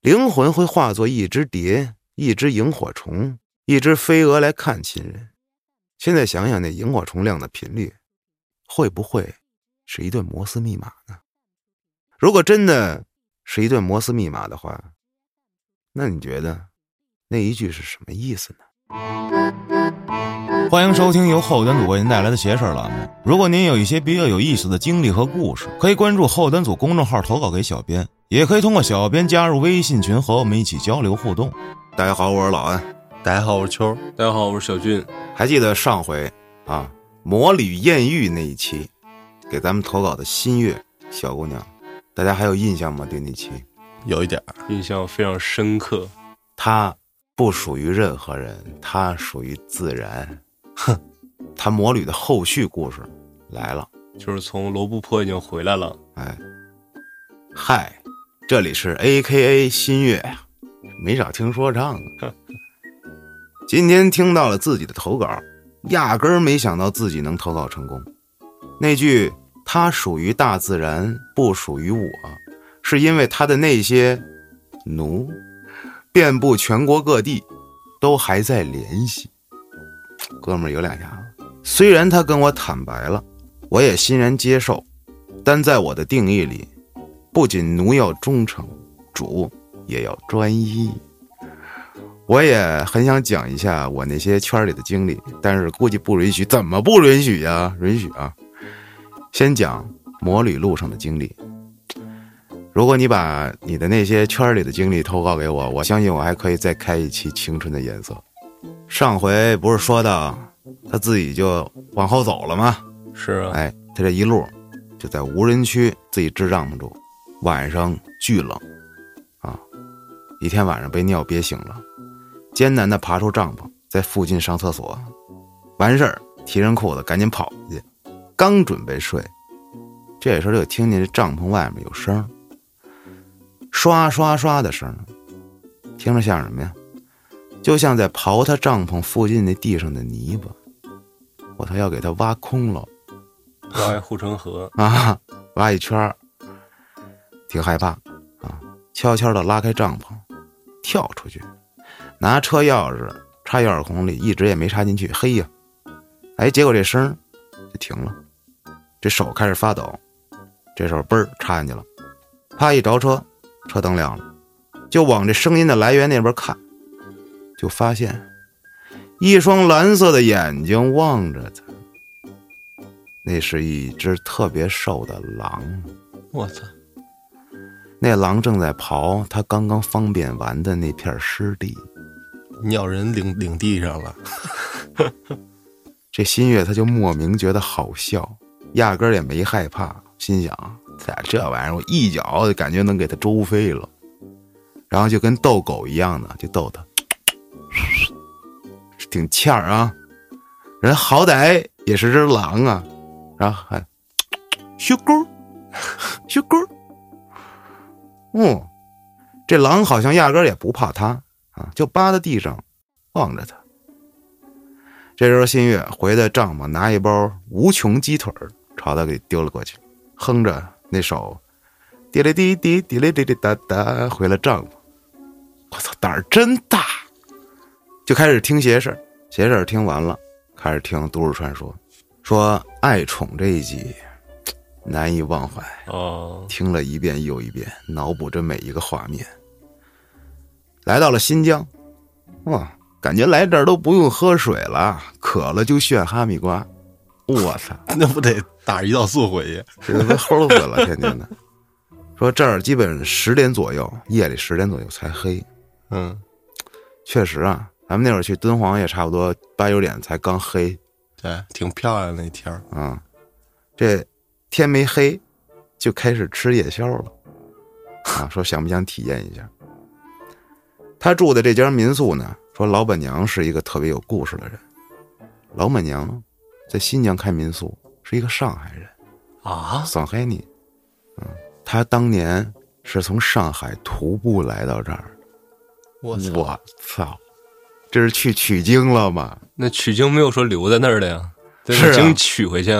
灵魂会化作一只蝶、一只萤火虫、一只飞蛾来看亲人。现在想想，那萤火虫亮的频率，会不会是一段摩斯密码呢？如果真的是一段摩斯密码的话，那你觉得那一句是什么意思呢？欢迎收听由后端组为您带来的邪事儿栏目。如果您有一些比较有意思的经历和故事，可以关注后端组公众号投稿给小编，也可以通过小编加入微信群和我们一起交流互动。大家好，我是老安。大家好，我是秋。大家好，我是小俊。还记得上回啊，魔女艳遇那一期，给咱们投稿的新月小姑娘，大家还有印象吗？对那期有一点印象非常深刻。她不属于任何人，她属于自然。哼，她魔女的后续故事来了，就是从罗布泊已经回来了。哎，嗨，这里是 A K A 新月呀，没少听说唱啊。今天听到了自己的投稿，压根儿没想到自己能投稿成功。那句“他属于大自然，不属于我”，是因为他的那些奴遍布全国各地，都还在联系。哥们儿有两下子，虽然他跟我坦白了，我也欣然接受，但在我的定义里，不仅奴要忠诚，主也要专一。我也很想讲一下我那些圈里的经历，但是估计不允许。怎么不允许呀？允许啊！先讲魔旅路上的经历。如果你把你的那些圈里的经历投稿给我，我相信我还可以再开一期《青春的颜色》。上回不是说到他自己就往后走了吗？是啊，哎，他这一路就在无人区自己支帐篷住，晚上巨冷啊！一天晚上被尿憋醒了。艰难地爬出帐篷，在附近上厕所，完事儿提上裤子赶紧跑去，刚准备睡，这时候就听见这帐篷外面有声，刷刷刷的声，听着像什么呀？就像在刨他帐篷附近那地上的泥巴，我操，要给他挖空了，挖一护城河啊，挖一圈挺害怕啊，悄悄的拉开帐篷，跳出去。拿车钥匙插钥匙孔里，一直也没插进去。嘿呀，哎，结果这声就停了，这手开始发抖。这时候嘣儿插进去了，啪一着车，车灯亮了，就往这声音的来源那边看，就发现一双蓝色的眼睛望着他。那是一只特别瘦的狼。我操！那狼正在刨他刚刚方便完的那片湿地。鸟人领领地上了，这新月他就莫名觉得好笑，压根儿也没害怕，心想：咋这玩意儿，我一脚就感觉能给他周飞了。然后就跟逗狗一样的，就逗他，挺欠儿啊。人好歹也是只狼啊，然后还小狗，小狗，嗯，这狼好像压根也不怕他啊。就扒在地上，望着他。这时候，新月回到帐篷，拿一包无穷鸡腿朝他给丢了过去，哼着那首滴哩滴滴滴哩滴哩哒哒，回了帐篷。我操，胆儿真大！就开始听邪事邪事听完了，开始听都市传说，说爱宠这一集难以忘怀。哦，听了一遍又一遍，脑补着每一个画面。来到了新疆，哇，感觉来这儿都不用喝水了，渴了就炫哈密瓜。我操，那不得打胰岛素回去？这都齁死了，天天的。说这儿基本十点左右，夜里十点左右才黑。嗯，确实啊，咱们那会儿去敦煌也差不多八九点才刚黑。对，挺漂亮那天儿啊。这天没黑，就开始吃夜宵了。啊，说想不想体验一下？他住的这家民宿呢，说老板娘是一个特别有故事的人。老板娘在新疆开民宿，是一个上海人啊，上海人。嗯，他当年是从上海徒步来到这儿。我我操，这是去取经了吗？那取经没有说留在那儿的呀，是经取回去。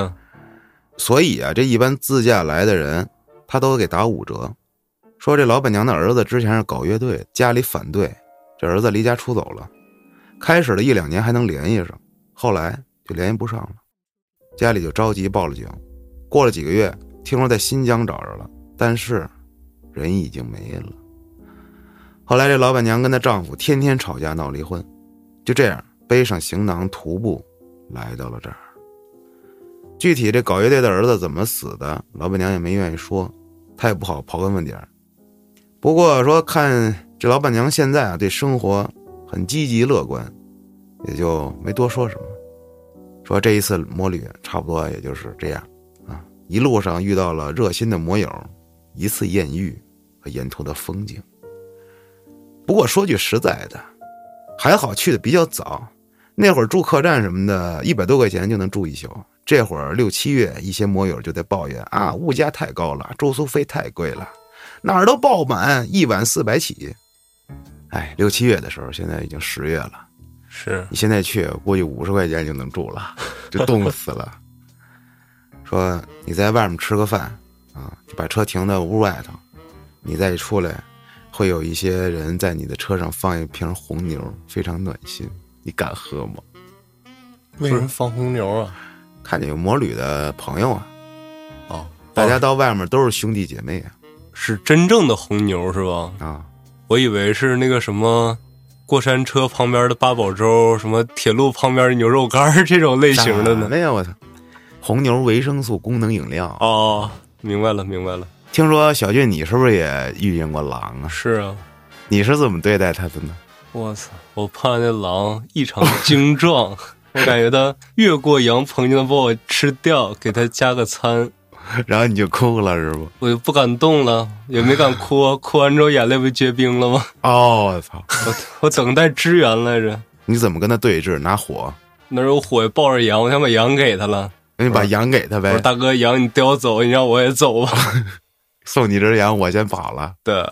所以啊，这一般自驾来的人，他都给打五折。说这老板娘的儿子之前是搞乐队，家里反对，这儿子离家出走了。开始的一两年还能联系上，后来就联系不上了，家里就着急报了警。过了几个月，听说在新疆找着了，但是人已经没了。后来这老板娘跟她丈夫天天吵架闹离婚，就这样背上行囊徒步来到了这儿。具体这搞乐队的儿子怎么死的，老板娘也没愿意说，她也不好刨根问底儿。不过说看这老板娘现在啊，对生活很积极乐观，也就没多说什么。说这一次摩旅差不多也就是这样啊，一路上遇到了热心的摩友，一次艳遇和沿途的风景。不过说句实在的，还好去的比较早，那会儿住客栈什么的，一百多块钱就能住一宿。这会儿六七月，一些摩友就在抱怨啊，物价太高了，住宿费太贵了，哪儿都爆满，一晚四百起。哎，六七月的时候，现在已经十月了，是你现在去，估计五十块钱就能住了，就冻死了。说你在外面吃个饭啊，就把车停在屋外头，你再一出来，会有一些人在你的车上放一瓶红牛，非常暖心。你敢喝吗？为什么放红牛啊？看见有摩旅的朋友啊，哦，大家到外面都是兄弟姐妹啊是真正的红牛是吧？啊！我以为是那个什么过山车旁边的八宝粥，什么铁路旁边的牛肉干这种类型的呢。哎呀我操，红牛维生素功能饮料。哦，明白了，明白了，听说小俊你是不是也遇见过狼啊？是啊。你是怎么对待他的呢？我操！我怕那狼异常精壮，我感觉到越过羊棚就能把我吃掉，给他加个餐，然后你就哭了是不？我就不敢动了，也没敢哭，哭完之后眼泪不结冰了吗？哦，我操！我我等待支援来着，你怎么跟他对峙？拿火？那有火抱着羊，我想把羊给他了。那你把羊给他呗。我说大哥，羊你叼走，你让我也走吧。送你只羊，我先跑了。对，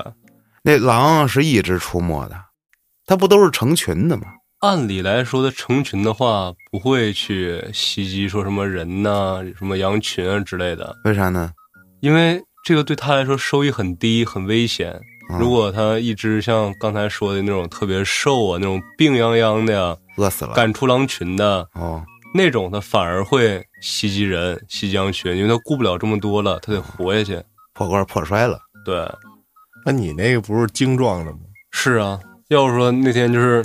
那狼是一直出没的，它不都是成群的吗？按理来说，它成群的话不会去袭击说什么人呐、什么羊群啊之类的，为啥呢？因为这个对他来说收益很低，很危险。啊如果它一只像刚才说的那种特别瘦啊，那种病殃殃的呀，饿死了。赶出狼群的哦，那种，它反而会袭击人、袭击羊群，因为它顾不了这么多了，它得活下去。破罐破摔了。对，那你那个不是精壮的吗？是啊。要是说那天就是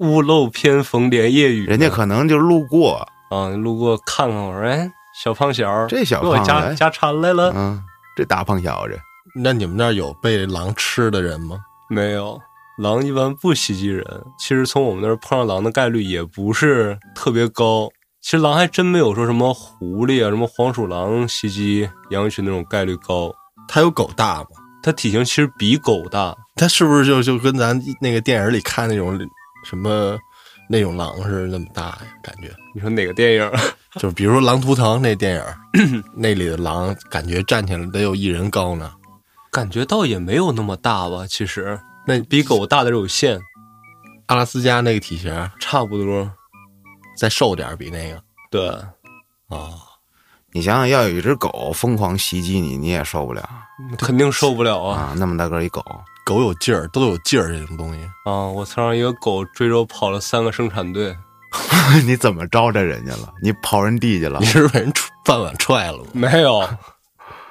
屋漏偏逢连夜雨，人家可能就路过，啊路过看看我说，哎，小胖小儿，这小给我胖子，加加餐来了。嗯，这大胖小子，那你们那儿有被狼吃的人吗？没有，狼一般不袭击人。其实从我们那儿碰上狼的概率也不是特别高。其实狼还真没有说什么狐狸啊、什么黄鼠狼袭击羊群那种概率高。它有狗大吗？它体型其实比狗大，它是不是就就跟咱那个电影里看那种什么那种狼似的那么大呀？感觉你说哪个电影？就是比如说《狼图腾》那电影，那里的狼感觉站起来得有一人高呢。感觉倒也没有那么大吧。其实那比狗大的有限，阿拉斯加那个体型差不多。再瘦点儿，比那个对，哦，你想想，要有一只狗疯狂袭击你，你也受不了肯定受不了啊！啊！那么大个一狗，狗有劲儿，都有劲儿这种东西。啊！我曾让一个狗追着我跑了三个生产队，你怎么招着人家了？你跑人地去了你？是被人踹饭碗踹了吗？没有。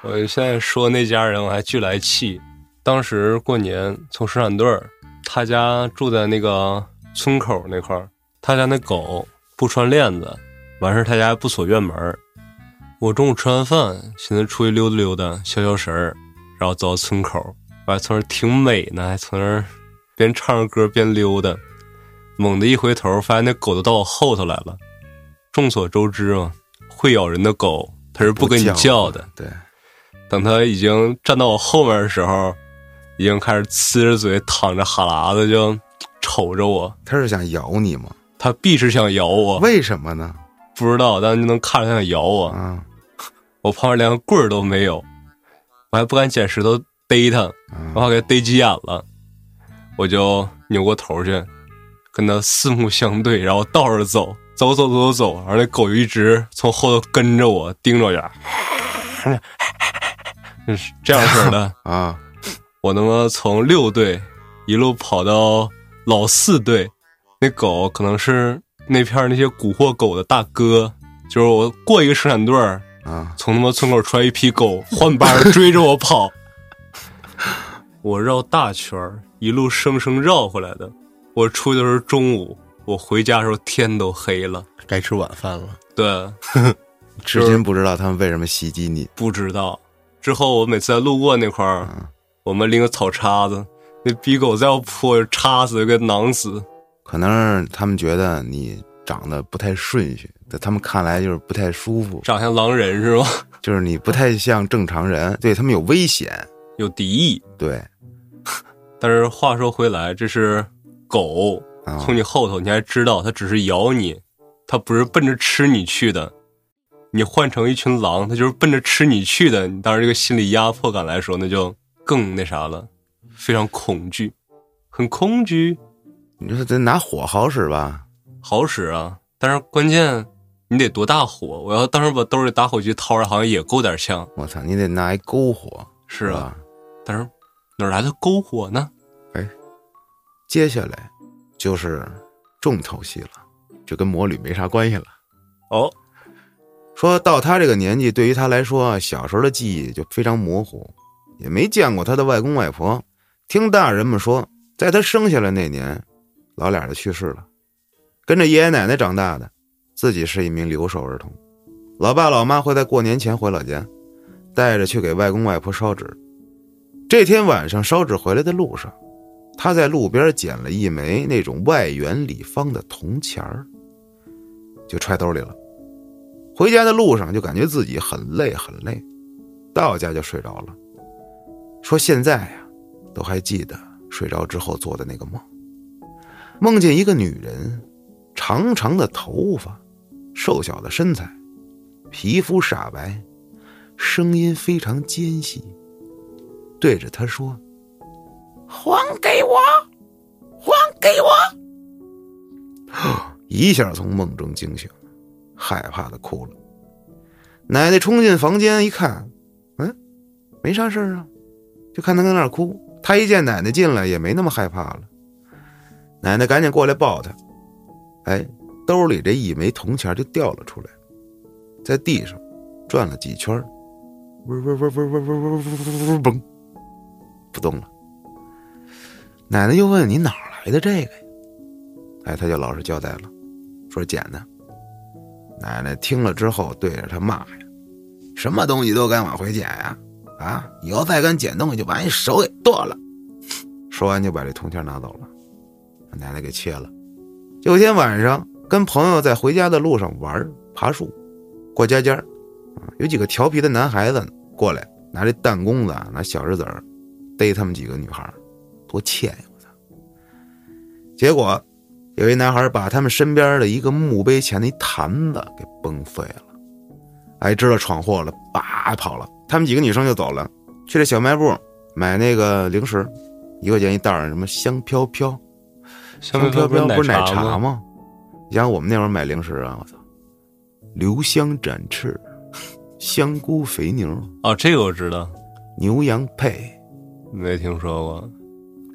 我现在说那家人，我还巨来气。当时过年从生产队儿，他家住在那个村口那块儿，他家那狗不穿链子，完事儿他家还不锁院门儿。我中午吃完饭，寻思出去溜达溜达，消消食儿，然后走到村口，我还从那儿挺美呢，还从那儿边唱着歌边溜达。猛地一回头，发现那狗都到我后头来了。众所周知嘛，会咬人的狗它是不跟你叫的。对，等它已经站到我后面的时候，已经开始呲着嘴、淌着哈喇子，就瞅着我。它是想咬你吗？它必是想咬我，为什么呢？不知道，但是就能看着它想咬我。啊 我旁边连个棍儿都没有，我还不敢捡石头逮它，啊我怕给它逮急眼了。我就扭过头去，跟他四目相对，然后倒着走，走走走走走，然后那狗就一直从后头跟着我，盯着我呀，就 是这样式的。啊！我他妈从六队一路跑到老四队，那狗可能是那片那些蛊惑狗的大哥，就是我过一个生产队儿，啊，从他妈村口出来一批狗，换班追着我跑，我绕大圈儿，一路生生绕回来的。我出去的时候中午，我回家的时候天都黑了。该吃晚饭了。对，至今不知道他们为什么袭击你。不知道。之后我每次在路过那块儿，我们拎个草叉子，那逼狗再要扑我就插死，给囊死。可能是他们觉得你长得不太顺序，在他们看来就是不太舒服，长像狼人是吧？就是你不太像正常人，对他们有危险。有敌意。对 但是话说回来，这是狗啊，从你后头，你还知道它只是咬你，它不是奔着吃你去的。你换成一群狼，它就是奔着吃你去的。你当时这个心理压迫感来说，那就更那啥了，非常恐惧，很恐惧。你说得拿火好使吧？好使啊，但是关键你得多大火？我要当时把兜里打火机掏出来，好像也够点呛。我操，你得拿一篝火，是啊，吧？但是哪来的篝火呢？哎接下来就是重头戏了，就跟魔女没啥关系了。哦，说到他这个年纪，对于他来说，小时候的记忆就非常模糊，也没见过他的外公外婆。听大人们说，在他生下来那年，老俩就去世了，跟着爷爷奶奶长大的，自己是一名留守儿童。老爸老妈会在过年前回老家，带着去给外公外婆烧纸。这天晚上烧纸回来的路上，他在路边捡了一枚那种外圆里方的铜钱儿，就揣兜里了。回家的路上就感觉自己很累很累，到家就睡着了。说现在呀，都还记得睡着之后做的那个梦，梦见一个女人，长长的头发，瘦小的身材，皮肤煞白，声音非常尖细，对着他说：“还给我，还给我！”一下从梦中惊醒。害怕的哭了。奶奶冲进房间一看，嗯，没啥事儿啊，就看他跟那儿哭。他一见奶奶进来，也没那么害怕了。奶奶赶紧过来抱他，哎，兜里这一枚铜钱就掉了出来，在地上转了几圈，嗡嗡嗡嗡嗡嗡嗡嗡嗡嘣，不动了。奶奶又问：“你哪来的这个呀？”哎，他就老实交代了，说捡的。奶奶听了之后，对着他骂呀：“什么东西都敢往回捡呀！啊，以后再敢捡东西，就把你手给剁了！”说完就把这铜钱拿走了，把奶奶给切了。有天晚上，跟朋友在回家的路上玩爬树，过家家，啊，有几个调皮的男孩子过来，拿这弹弓子，拿小石子儿逮他们几个女孩，多欠呀！我操！结果。有一男孩把他们身边的一个墓碑前的一坛子给崩碎了，哎，知道闯祸了，叭跑了。他们几个女生就走了，去这小卖部买那个零食，一块钱一袋儿什么香飘飘，香飘飘不是奶茶茶？吗？你想我们那会儿买零食啊，我操，留香展翅，香菇肥牛，哦，这个我知道，牛羊配，没听说过。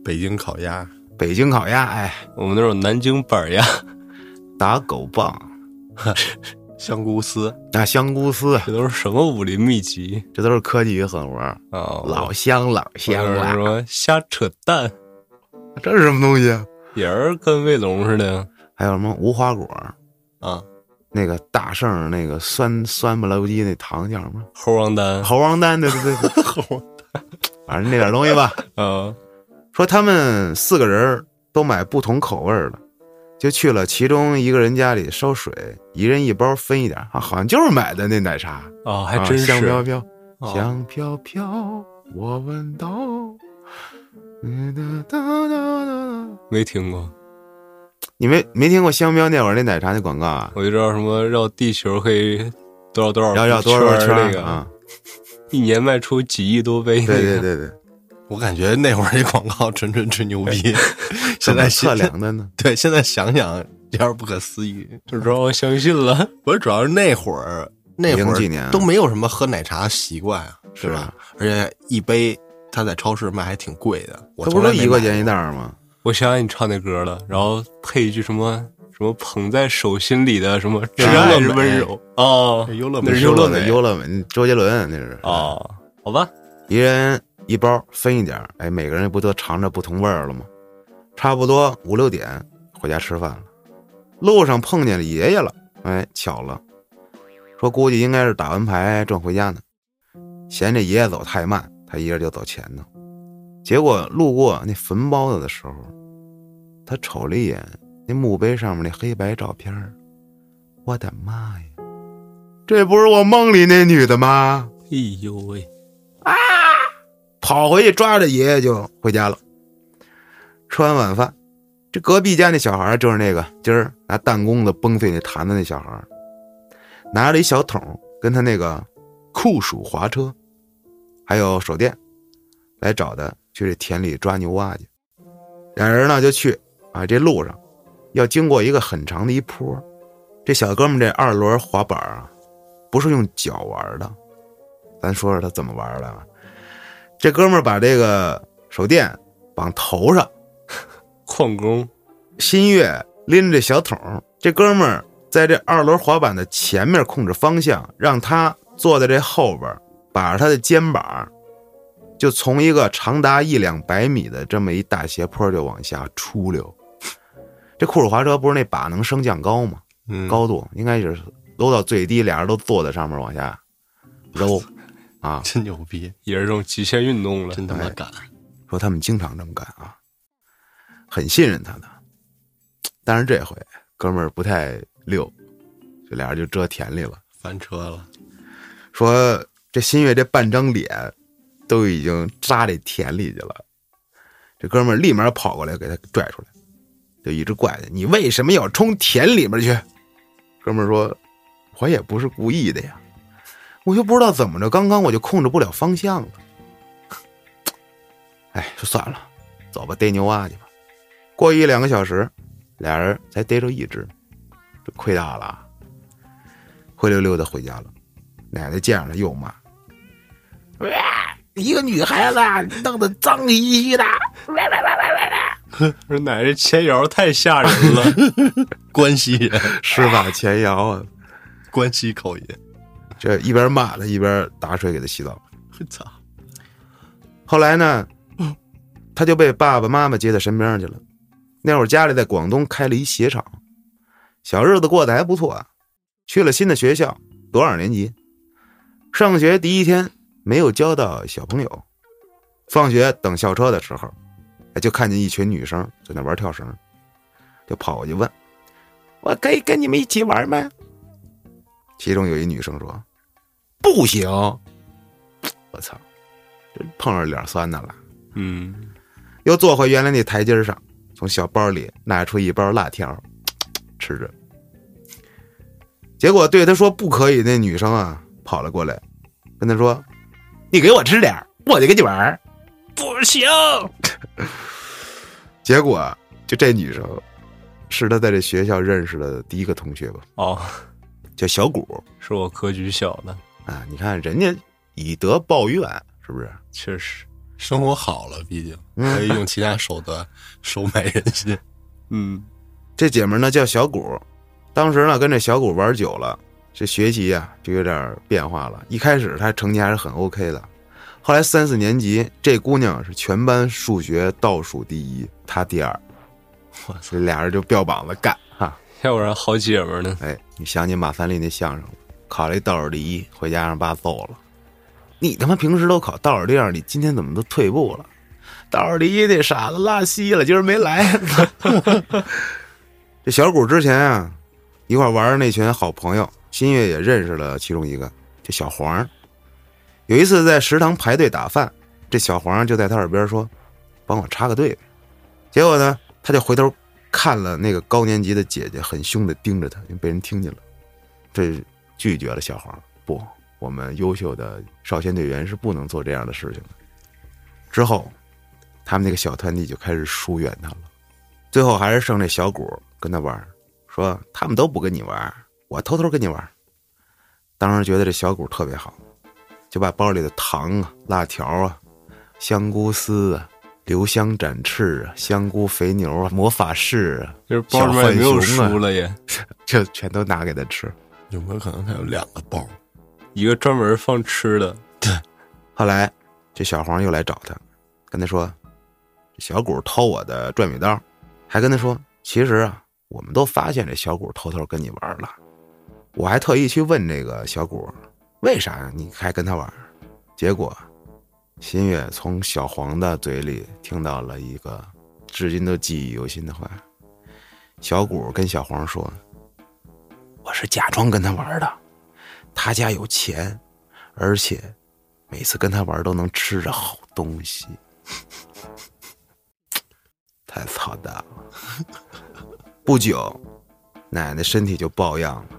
北京烤鸭，北京烤鸭，哎，我们那种南京板鸭，打狗棒，香菇丝，那香菇丝，这都是什么武林秘籍这都是科技与狠活，啊？老香老香了是。说瞎扯淡，这是什么东西啊？也是跟卫龙似的还有什么无花果？啊，那个大圣那个酸酸不拉叽那糖叫什么？猴王丹猴王丹，对对对对，猴反正那点东西吧。嗯，说他们四个人都买不同口味的，就去了其中一个人家里烧水，一人一包分一点啊，好像就是买的那奶茶，哦，还啊真是香飘飘，哦香飘飘，我闻到。嗯哒哒哒哒没听过，你没没听过香飘那会儿那奶茶那广告啊？我就知道什么绕地球可以多少多少绕绕多少圈圈那个，儿啊？一年卖出几亿多杯、那对个。对对对，我感觉那会儿这广告纯纯吹牛逼，现在测量的呢？对现在想想有点不可思议。就让我相信了。不是，主要是那会儿那会零几年儿都没有什么喝奶茶习惯啊，是吧？而且一杯他在超市卖还挺贵的，我不是一块钱一袋吗？我想想你唱那歌了，然后配一句什么什么捧在手心里的什么真爱是温柔哦，优乐美那是优乐美优乐美，周杰伦那是哦，好吧，一人一包分一点儿，哎，每个人不都尝着不同味儿了吗？差不多五六点回家吃饭了，路上碰见了爷爷了，哎，巧了，说估计应该是打完牌正回家呢，嫌这爷爷走太慢，他一人就走前头。结果路过那坟包子的时候，他瞅了一眼那墓碑上面那黑白照片儿我的妈呀，这不是我梦里那女的吗？哎呦喂，啊跑回去抓着爷爷就回家了。吃完晚饭，这隔壁家那小孩儿就是那个今儿拿弹弓子崩碎那坛子那小孩儿，拿着一小桶跟他那个酷暑滑车，还有手电，来找他去这田里抓牛蛙去。俩人呢就去啊，这路上要经过一个很长的一坡，这小哥们这二轮滑板啊，不是用脚玩的，咱说说他怎么玩的啊。这哥们儿把这个手电绑头上，矿工新月拎着小桶，这哥们儿在这二轮滑板的前面控制方向，让他坐在这后边，把着他的肩膀，就从一个长达一两百米的这么一大斜坡就往下出溜。这酷暑滑车不是那把能升降高吗？嗯，高度应该就是搂到最低，俩人都坐在上面往下搂 啊。真牛逼，也是这种极限运动了，真他妈敢！说他们经常这么干啊，很信任他的。但是这回哥们儿不太溜，这俩人就折田里了。翻车了，说这新月这半张脸都已经扎这田里去了，这哥们儿立马跑过来给他拽出来，就一直怪他：“你为什么要冲田里面去？”哥们说：“我也不是故意的呀，我就不知道怎么着，刚刚我就控制不了方向了。”哎，就算了，走吧，逮牛蛙去吧。过一两个小时，俩人才逮着一只，这亏大了，灰溜溜的回家了。奶奶见着他又骂：“哇，一个女孩子弄得脏兮兮的。说奶这前摇太吓人了，关西人，”施法前摇啊！关西口音，这一边骂他，一边打水给他洗澡。我 操！后来呢，他就被爸爸妈妈接到身边去了。那会儿家里在广东开了一鞋厂，小日子过得还不错啊。去了新的学校，多少年级？上学第一天没有交到小朋友，放学等校车的时候，哎，就看见一群女生在那玩跳绳，就跑过去问：“我可以跟你们一起玩吗？”其中有一女生说：“不行。”我操！这碰上脸酸的了。嗯，又坐回原来那台阶上，从小包里拿出一包辣条，吃着。结果对他说不可以，那女生啊跑了过来，跟他说：“你给我吃点我就跟你玩儿。不行，” 结果就这女生是他在这学校认识的第一个同学吧，哦，叫小谷是我格局小的，啊。你看人家以德报怨，是不是？确实，生活好了，毕竟嗯可以用其他手段收买人心。嗯，这姐们儿呢叫小谷，当时呢跟这小谷玩久了，这学习呀、就有点变化了。一开始她成绩还是很 OK 的，后来三四年级，这姑娘是全班数学倒数第一，她第二，我操！这俩人就标榜着干哈。要不然好姐们儿呢，哎，你想起马三立那相声了，考了一倒数第一，回家让爸揍了。你他妈平时都考倒数第二，你今天怎么都退步了？倒数第一那傻子拉稀了，今儿没来。这小谷之前啊，一块玩的那群好朋友，新月也认识了其中一个，这小黄。有一次在食堂排队打饭，这小黄就在他耳边说：“帮我插个队。”结果呢，他就回头看了那个高年级的姐姐，很凶的盯着他，因为被人听见了，这拒绝了小黄。不，我们优秀的少先队员是不能做这样的事情的。之后，他们那个小团体就开始疏远他了。最后还是剩这小谷跟他玩，说他们都不跟你玩，我偷偷跟你玩。当时觉得这小谷特别好，就把包里的糖啊、辣条啊，香菇丝啊，留香展翅啊，香菇肥牛啊，魔法士啊，就是包里面也没有书了也，就全都拿给他吃。有没有可能他有两个包？一个专门放吃的，对后来这小黄又来找他，跟他说：“小谷偷我的转笔刀，还跟他说，其实啊，我们都发现这小谷偷偷跟你玩了。我还特意去问这个小谷，为啥呀你还跟他玩？结果，新月从小黄的嘴里听到了一个至今都记忆犹新的话。小谷跟小黄说：“我是假装跟他玩的，他家有钱，而且。”每次跟他玩都能吃着好东西，太操蛋了。不久，奶奶身体就抱恙了，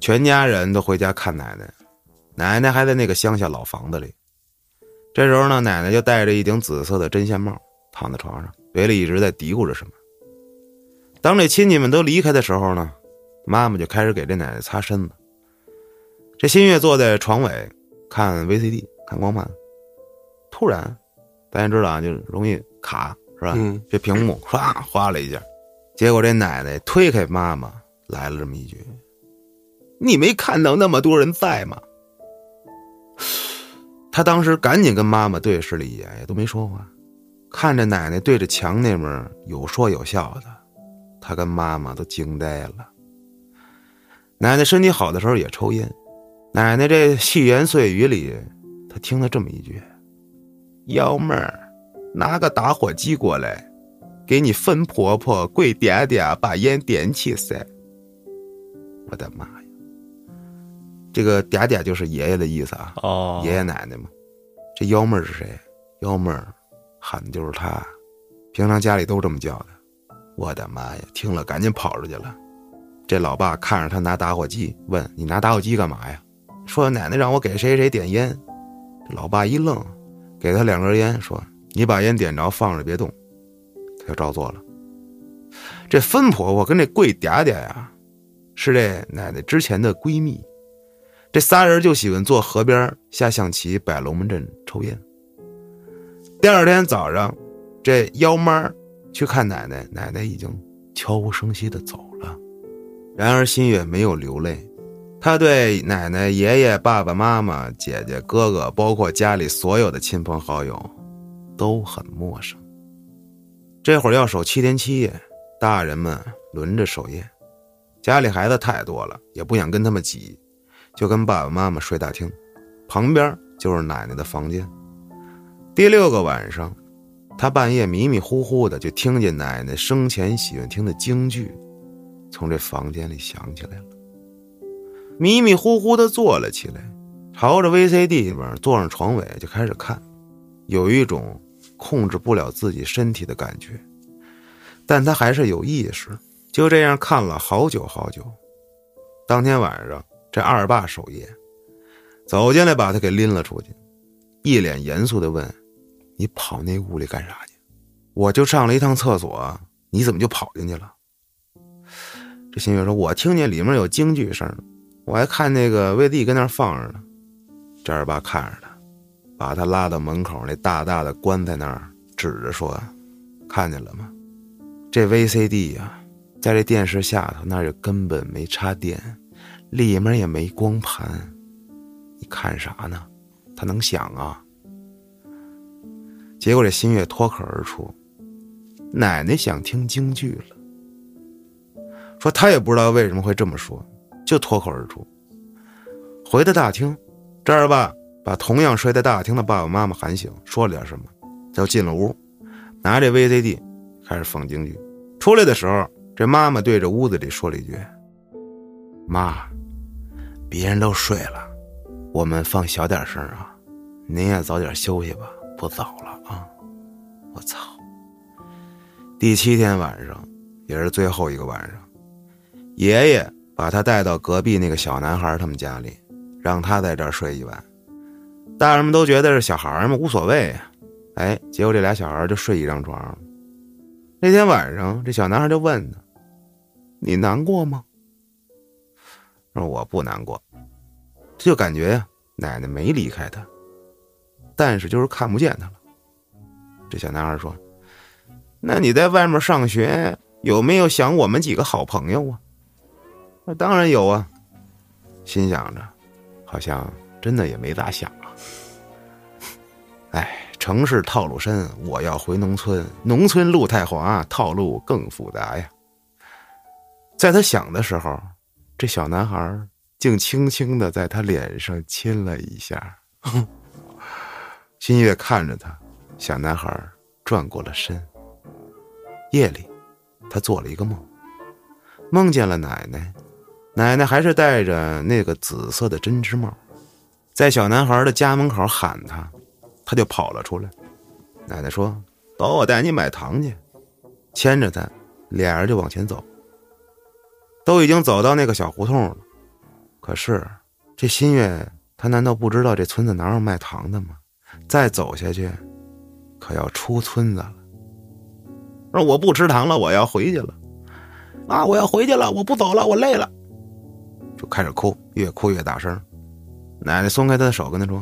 全家人都回家看奶奶。奶奶还在那个乡下老房子里。这时候呢，奶奶就戴着一顶紫色的针线帽，躺在床上，嘴里一直在嘀咕着什么。当这亲戚们都离开的时候呢，妈妈就开始给这奶奶擦身子。这新月坐在床尾。看 VCD，看光盘，突然，大家知道啊，就容易卡，是吧？嗯，这屏幕唰哗了一下，结果这奶奶推开妈妈，来了这么一句：“你没看到那么多人在吗？”他当时赶紧跟妈妈对视了一眼，也都没说话，看着奶奶对着墙那边有说有笑的，他跟妈妈都惊呆了。奶奶身体好的时候也抽烟。奶奶这细言碎语里，她听了这么一句：“幺妹儿，拿个打火机过来，给你分婆婆、跪点点把烟点起噻。”我的妈！这个“嗲嗲”就是爷爷的意思啊，哦，爷爷奶奶嘛。这幺妹儿是谁？幺妹儿喊的就是她，平常家里都这么叫的。我的妈呀！听了赶紧跑出去了。这老爸看着他拿打火机，问：“你拿打火机干嘛呀？”说奶奶让我给谁谁点烟，这老爸一愣，给他两根烟，说：“你把烟点着，放着别动。”他就照做了。这分婆婆跟这贵嗲嗲呀，是这奶奶之前的闺蜜，这仨人就喜欢坐河边下象棋、摆龙门阵、抽烟。第二天早上，这幺妈去看奶奶，奶奶已经悄无声息的走了。然而新月没有流泪。他对奶奶、爷爷、爸爸妈妈、姐姐、哥哥，包括家里所有的亲朋好友，都很陌生。这会儿要守七天七夜，大人们轮着守夜，家里孩子太多了，也不想跟他们挤，就跟爸爸妈妈睡大厅，旁边就是奶奶的房间。第六个晚上，他半夜迷迷糊糊的就听见奶奶生前喜欢听的京剧，从这房间里响起来了。迷迷糊糊的坐了起来，朝着 VCD 里边坐上床尾就开始看，有一种控制不了自己身体的感觉，但他还是有意识，就这样看了好久好久。当天晚上，这二爸守夜，走进来把他给拎了出去，一脸严肃的问：“你跑那屋里干啥去？我就上了一趟厕所，你怎么就跑进去了？”这新月说：“我听见里面有京剧声。”我还看那个 VD 跟那放着呢，这二爸看着他，把他拉到门口那大大的棺材那儿，指着说：“看见了吗？这 VCD 呀，在这电视下头那儿根本没插电，里面也没光盘，你看啥呢？他能响啊？”结果这新月脱口而出：“奶奶想听京剧了。”说他也不知道为什么会这么说。就脱口而出。回到大厅，这儿吧把同样睡在大厅的爸爸妈妈喊醒，说了点什么，就进了屋，拿着 VCD 开始放京剧。出来的时候，这妈妈对着屋子里说了一句：“妈，别人都睡了，我们放小点声啊，您也早点休息吧，不早了啊。”我操！第七天晚上，也是最后一个晚上，爷爷。把他带到隔壁那个小男孩他们家里，让他在这儿睡一晚。大人们都觉得是小孩嘛，无所谓呀。哎，结果这俩小孩就睡一张床。那天晚上，这小男孩就问他：“你难过吗？”说：“我不难过。”就感觉呀，奶奶没离开他，但是就是看不见他了。这小男孩说：“那你在外面上学，有没有想我们几个好朋友啊？”“那当然有啊。”心想着，好像真的也没咋想啊。哎，城市套路深，我要回农村，农村路太滑，套路更复杂呀。在他想的时候，这小男孩竟轻轻的在他脸上亲了一下。新月看着他，小男孩转过了身。夜里，他做了一个梦，梦见了奶奶，奶奶还是戴着那个紫色的针织帽，在小男孩的家门口喊他，他就跑了出来。奶奶说：“走，我带你买糖去。”牵着他，俩人就往前走。都已经走到那个小胡同了，可是这新月他难道不知道这村子哪有卖糖的吗？再走下去，可要出村子了。说我不吃糖了，我要回去了。啊，我要回去了，我不走了，我累了，就开始哭，越哭越大声。奶奶松开他的手，跟他说：“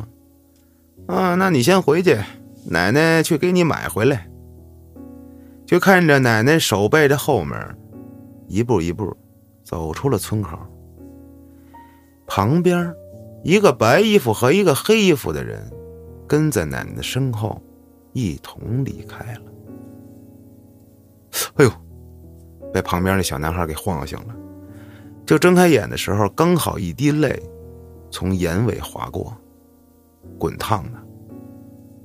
啊，那你先回去，奶奶去给你买回来。”就看着奶奶手背着后面，一步一步。走出了村口，旁边一个白衣服和一个黑衣服的人跟在奶奶的身后，一同离开了。哎呦，被旁边那小男孩给晃醒了。就睁开眼的时候，刚好一滴泪从眼尾划过，滚烫的。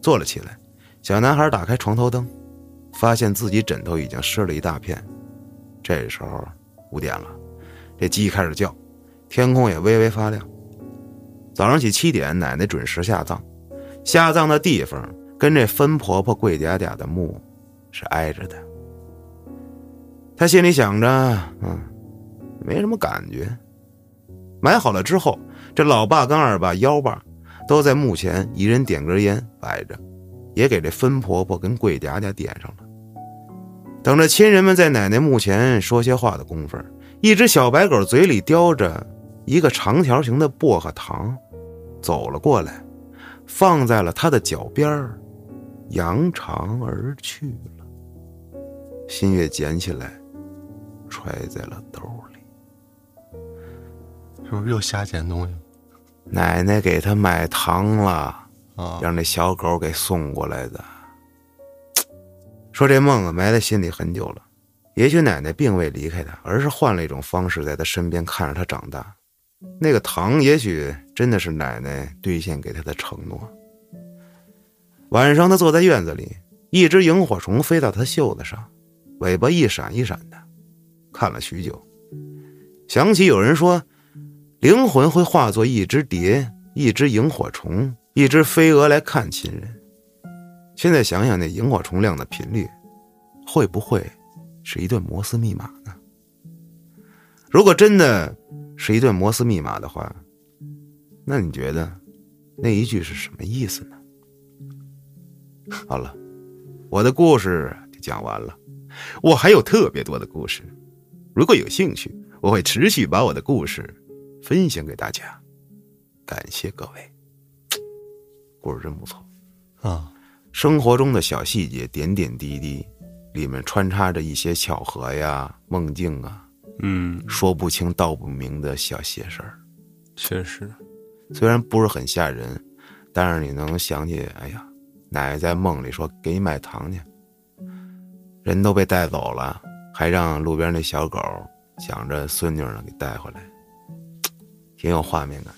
坐了起来，小男孩打开床头灯，发现自己枕头已经湿了一大片。这时候五点了。这鸡开始叫，天空也微微发亮。早上起七点，奶奶准时下葬，下葬的地方跟这分婆婆桂嗲嗲的墓是挨着的。他心里想着，嗯，没什么感觉。埋好了之后，这老爸跟二爸、幺爸都在墓前一人点根烟摆着，也给这分婆婆跟桂嗲嗲点上了。等着亲人们在奶奶墓前说些话的功夫。一只小白狗嘴里叼着一个长条形的薄荷糖，走了过来，放在了他的脚边儿，扬长而去了。新月捡起来，揣在了兜里。是不是又瞎捡东西？奶奶给他买糖了，啊，让那小狗给送过来的。说这梦啊，埋在心里很久了。也许奶奶并未离开他，而是换了一种方式在他身边看着他长大。那个糖，也许真的是奶奶兑现给他的承诺。晚上，他坐在院子里，一只萤火虫飞到他袖子上，尾巴一闪一闪的，看了许久，想起有人说，灵魂会化作一只蝶、一只萤火虫、一只飞蛾来看亲人。现在想想，那萤火虫亮的频率，会不会？是一段摩斯密码呢？如果真的是一段摩斯密码的话，那你觉得那一句是什么意思呢？好了，我的故事就讲完了。我还有特别多的故事，如果有兴趣，我会持续把我的故事分享给大家。感谢各位，故事真不错啊！生活中的小细节，点点滴滴。里面穿插着一些巧合呀、梦境啊，嗯，说不清道不明的小邪事儿。确实，虽然不是很吓人，但是你能想起，哎呀，奶奶在梦里说给你买糖去，人都被带走了，还让路边那小狗想着孙女呢给带回来，挺有画面感。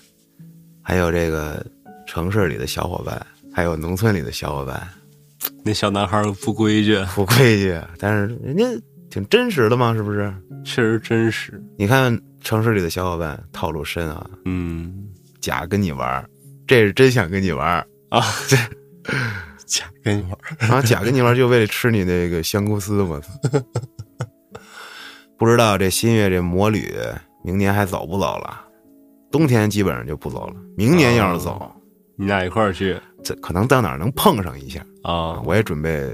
还有这个城市里的小伙伴，还有农村里的小伙伴。那小男孩不规矩，不规矩，但是人家挺真实的嘛，是不是？确实真实。你看城市里的小伙伴套路深啊，嗯，假跟你玩，这是真想跟你玩啊，这 假跟你玩啊，假跟你玩就为了吃你那个香菇丝，我操！不知道这新月这魔旅明年还走不走了？冬天基本上就不走了，明年要是走，你俩一块儿去。这可能到哪儿能碰上一下啊！我也准备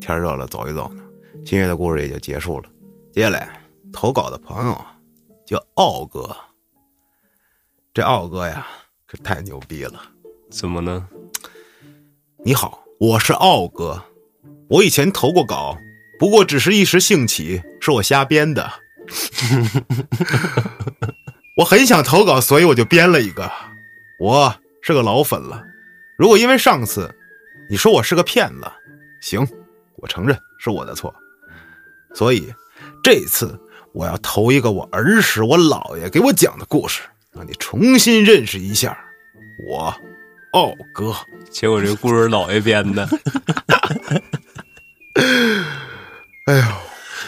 天热了走一走呢。新月的故事也就结束了。接下来投稿的朋友叫奥哥，这奥哥呀可太牛逼了。怎么呢？你好，我是奥哥，我以前投过稿，不过只是一时兴起，是我瞎编的。我很想投稿，所以我就编了一个。我是个老粉了，如果因为上次你说我是个骗子，行，我承认是我的错。所以这次我要投一个我儿时我姥爷给我讲的故事，让你重新认识一下我奥哥。结果这故事姥爷编的，哎呦，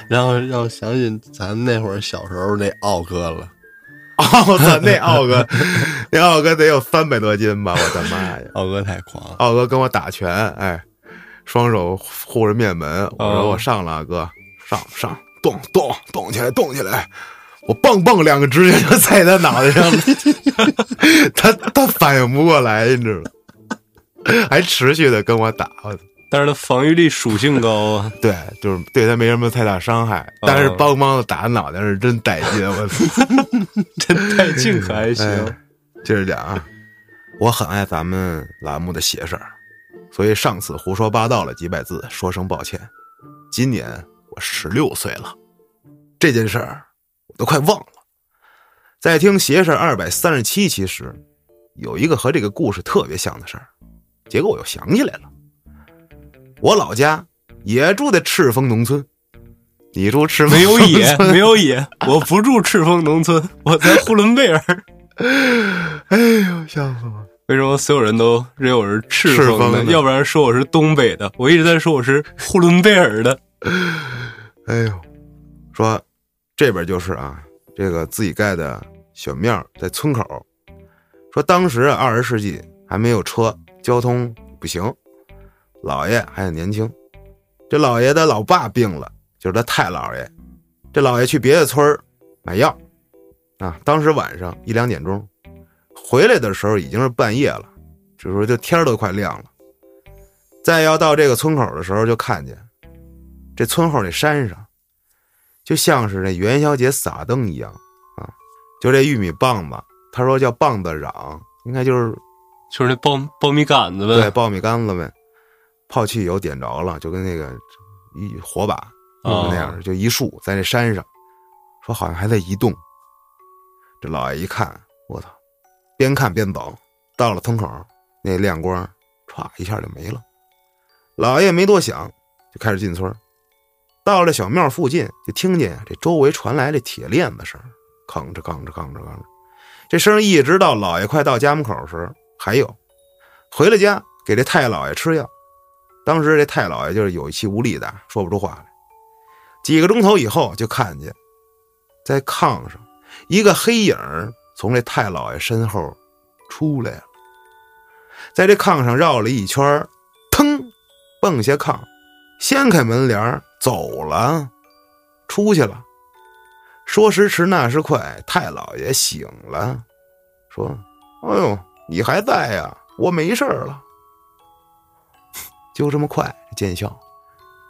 然后让我想起咱那会儿小时候那奥哥了。奥哥那奥哥，那奥哥 得有三百多斤吧？我的妈呀！奥哥太狂了，奥哥跟我打拳，哎，双手护着面门。我说哦我上了，哥，上上，动动动起来，动起来！我蹦蹦两个指甲就在他脑袋上了，他他反应不过来，你知道吗？还持续的跟我打，我操但是它防御力属性高啊。对，就是对它没什么太大伤害，但是梆梆的打脑袋是真带劲，我操！真带劲可还行。哎接着讲啊，我很爱咱们栏目的邪事儿，所以上次胡说八道了几百字，说声抱歉。今年我十六岁了，这件事儿我都快忘了。在听邪事二百三十七期时，有一个和这个故事特别像的事儿，结果我又想起来了。我老家也住在赤峰农村，你住赤峰没有野没有野，我不住赤峰农村，我在呼伦贝尔。哎呦，笑死我！为什么所有人都认为我是赤赤峰的？峰的要不然说我是东北的。我一直在说我是呼伦贝尔的。哎呦，说这边就是啊，这个自己盖的小庙在村口。说当时啊，二十世纪还没有车，交通不行，姥爷还很年轻。这老爷的老爸病了，就是他太姥爷。这姥爷去别的村儿买药啊，当时晚上一两点钟，回来的时候已经是半夜了，这时候就天儿都快亮了。再要到这个村口的时候，就看见这村后那山上，就像是那元宵节撒灯一样啊，就这玉米棒子，他说叫棒子瓤，应该就是就是那苞苞米杆子呗。对苞米杆子呗，泡汽油点着了，就跟那个一火把哦那样的，就一束在那山上，说好像还在移动。这老爷一看，我操，边看边走，到了村口，那亮光歘一下就没了。老爷没多想，就开始进村。到了小庙附近，就听见这周围传来这铁链子声，吭哧吭哧吭哧吭哧，这声一直到老爷快到家门口时还有。回了家，给这太老爷吃药。当时这太老爷就是有气无力的，说不出话来。几个钟头以后，就看见在炕上一个黑影从这太老爷身后出来了，在这炕上绕了一圈，腾，蹦下炕，掀开门帘走了，出去了。说时迟，那时快，太老爷醒了，说：“哎呦，你还在呀？我没事了。”就这么快见效。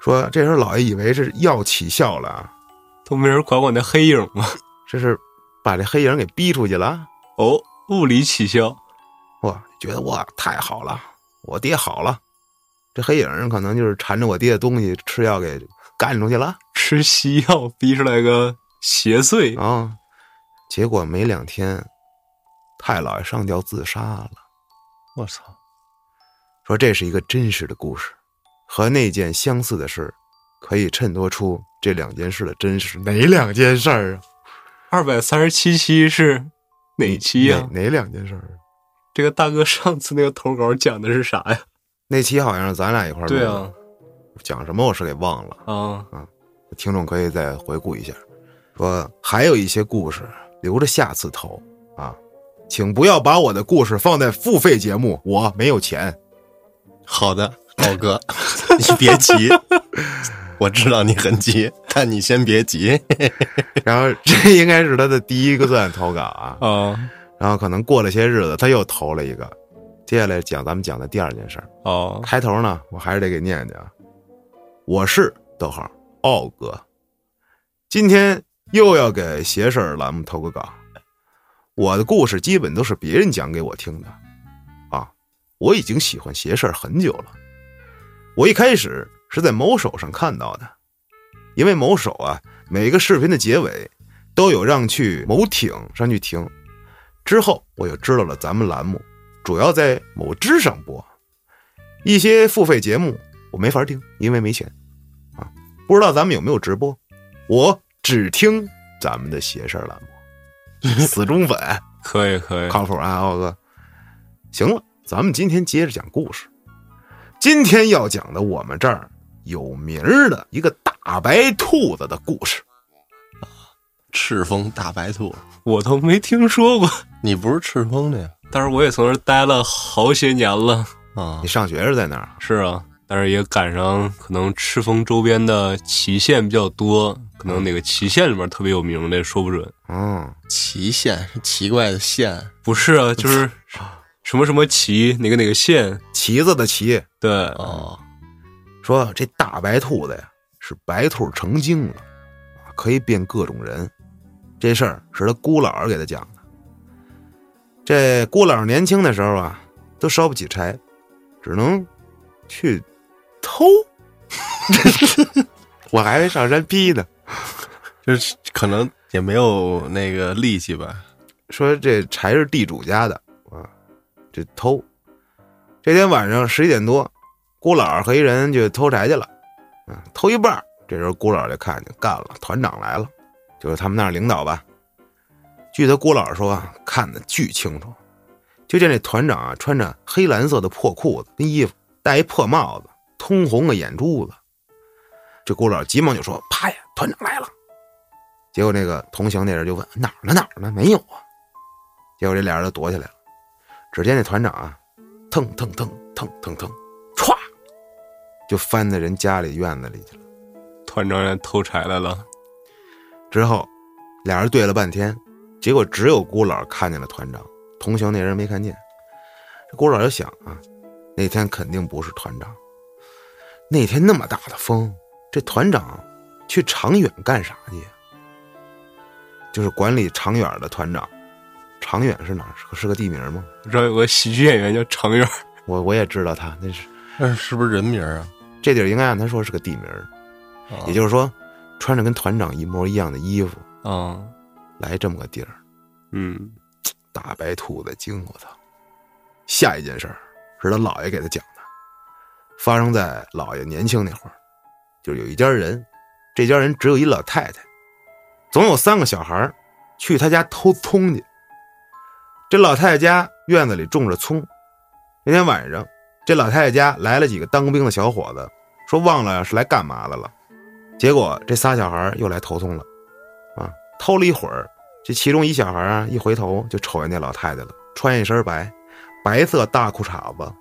说这时候老爷以为是药起效了啊，都没人管我那黑影吗？这是把这黑影给逼出去了。哦，物理起效。哇，觉得哇太好了，我爹好了。这黑影可能就是缠着我爹的东西，吃药给干出去了吃西药逼出来个邪祟，啊。结果没两天，太老爷上吊自杀了。我操！说这是一个真实的故事，和那件相似的事，可以衬托出这两件事的真实。哪两件事儿啊？二百三十七期是哪期呀、哪哪两件事儿啊？这个大哥上次那个投稿讲的是啥呀？那期好像是咱俩一块儿对啊，讲什么我是给忘了啊，啊，听众可以再回顾一下。说还有一些故事留着下次投啊，请不要把我的故事放在付费节目，我没有钱。好的，奥哥，你别急，我知道你很急，但你先别急。然后这应该是他的第一个段投稿啊，啊，然后可能过了些日子他又投了一个。接下来讲咱们讲的第二件事儿，哦，开头呢我还是得给念念啊。我是逗号奥哥，今天又要给邪事儿栏目投个稿。我的故事基本都是别人讲给我听的，啊，我已经喜欢邪事儿很久了。我一开始是在某手上看到的，因为某手啊，每个视频的结尾都有让去某挺上去听。之后我又知道了咱们栏目主要在某知上播，一些付费节目我没法听，因为没钱啊。不知道咱们有没有直播？我只听咱们的邪事儿栏目，死忠粉。可以可以，靠谱啊，奥哥。行了，咱们今天接着讲故事。今天要讲的，我们这儿有名儿的一个大白兔子的故事。赤峰大白兔，我都没听说过，你不是赤峰的呀？但是我也从这儿待了好些年了。啊你，上学是在哪儿？是啊，但是也赶上可能赤峰周边的祁县比较多，可能哪个祁县里面特别有名的说不准。嗯，祁县是奇怪的县，不是啊，就是 什么什么旗，哪个哪个县，旗子的旗。对，哦，说这大白兔子呀，是白兔成精了，啊可以变各种人。这事儿是他姑姥儿给他讲的。这姑姥儿年轻的时候啊，都烧不起柴，只能去偷。我还没上山劈呢。就是可能也没有那个力气吧。说这柴是地主家的这偷。这天晚上十一点多，郭老和一人就偷柴去了，嗯，偷一半这时候郭老就看见干了，团长来了，就是他们那领导吧。据他郭老说，看得巨清楚，就见这团长啊，穿着黑蓝色的破裤子跟衣服，戴一破帽子，通红的眼珠子。这郭老急忙就说：“啪呀，团长来了！”结果那个同行那人就问：“哪儿呢？哪儿呢？没有啊！”结果这俩人就躲起来了。只见那团长啊，腾腾腾腾腾腾，歘，就翻到人家里院子里去了。团长人偷柴来了。之后，俩人对了半天，结果只有孤老看见了团长，同行那人没看见。这姑姥就想啊，那天肯定不是团长。那天那么大的风，这团长去长远干啥去呀？就是管理长远的团长。长远是哪儿？是个是个地名吗？你知道有个喜剧演员叫长远，我我也知道他，那是那是是不是人名啊？这地儿应该按他说是个地名也就是说，穿着跟团长一模一样的衣服啊，来这么个地儿，嗯，大白兔子精，我操！下一件事儿是他姥爷给他讲的，发生在姥爷年轻那会儿，就是有一家人，这家人只有一老太太，总有三个小孩儿去他家偷葱去。这老太太家院子里种着葱，那天晚上，这老太太家来了几个当兵的小伙子，说忘了是来干嘛的了。结果这仨小孩又来偷葱了，啊，偷了一会儿，这其中一小孩啊一回头就瞅见那老太太了，穿一身白，白色大裤衩子，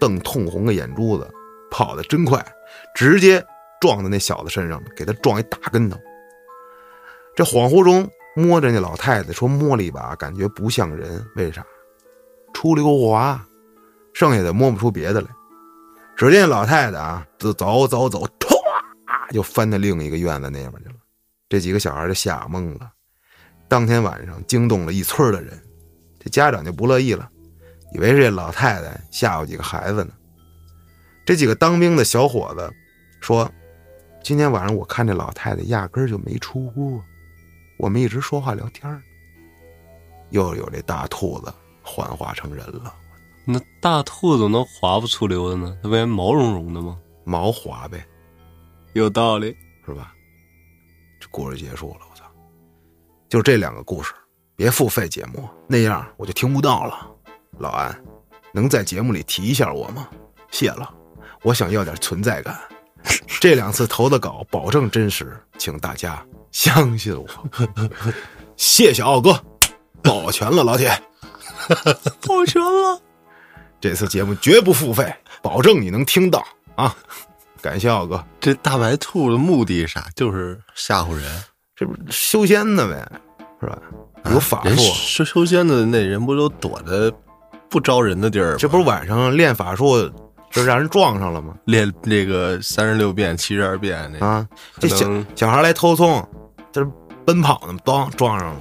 瞪通红的眼珠子，跑得真快，直接撞在那小子身上，给他撞一大跟头。这恍惚中摸着那老太太，说摸了一把，感觉不像人，为啥？出溜滑，剩下的摸不出别的来。只见老太太啊，就走走走，唰就翻到另一个院子那边去了。这几个小孩就吓懵了。当天晚上惊动了一村的人，这家长就不乐意了，以为是这老太太吓唬几个孩子呢。这几个当兵的小伙子说：“今天晚上我看这老太太压根儿就没出屋，我们一直说话聊天儿又有这大兔子幻化成人了，那大兔子能滑不出溜的呢？它不也毛茸茸的吗？毛滑呗，有道理。是吧？这故事结束了，我操！就这两个故事，别付费节目，那样我就听不到了。老安，能在节目里提一下我吗？谢了，我想要点存在感。这两次投的稿保证真实，请大家相信我。谢谢奥哥，保全了老铁。保全了。这次节目绝不付费，保证你能听到啊！感谢奥哥，这大白兔的目的是啥？就是吓唬人。这不是修仙的呗，是吧？有法术，修修仙的那人不都躲在不招人的地儿吗？这不是晚上练法术就是让人撞上了嘛？练那个三十六变、七十二变那啊，这小小孩来偷葱，这是奔跑呢，当撞上了，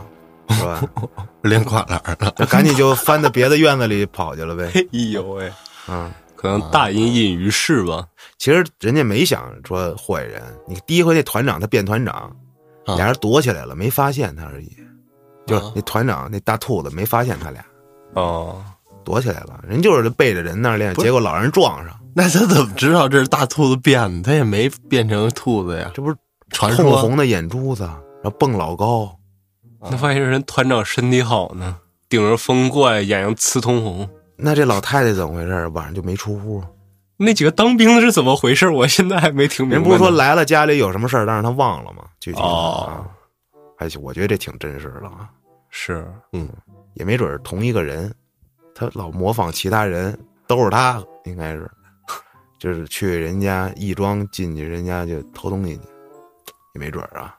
是吧？练跨栏了。赶紧就翻到别的院子里跑去了呗。哎呦喂，嗯，可能大隐隐于市吧。其实人家没想说祸害人，你第一回那团长他变团长，啊俩人躲起来了，没发现他而已。就是啊那团长那大兔子没发现他俩哦，躲起来了，人就是背着人那儿练，结果老人撞上，那他怎么知道这是大兔子变的？他也没变成兔子呀。这不是传说通红的眼珠子，然后蹦老高，那万一人团长身体好呢？顶着风怪，眼睛刺通红。那这老太太怎么回事？晚上就没出屋。那几个当兵的是怎么回事？我现在还没听明白。人不是说来了家里有什么事儿，但是他忘了吗？具体啊，还行，我觉得这挺真实的啊，是嗯也没准是同一个人，他老模仿其他人，都是他，应该是，就是去人家义庄进去，人家就偷东西去，也没准儿啊。